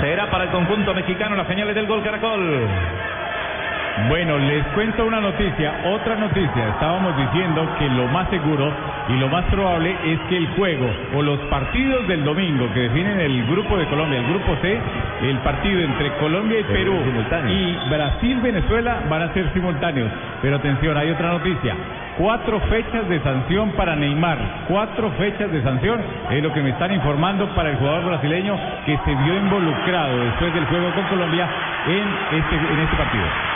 Será para el conjunto mexicano las señales del gol Caracol. Bueno, les cuento una noticia, otra noticia. Estábamos diciendo que lo más seguro y lo más probable es que el juego o los partidos del domingo que definen el grupo de Colombia, el grupo C, el partido entre Colombia y Perú y Brasil-Venezuela van a ser simultáneos. Pero atención, hay otra noticia. Cuatro fechas de sanción para Neymar. Cuatro fechas de sanción es lo que me están informando para el jugador brasileño que se vio involucrado después del juego con Colombia en este, este partido.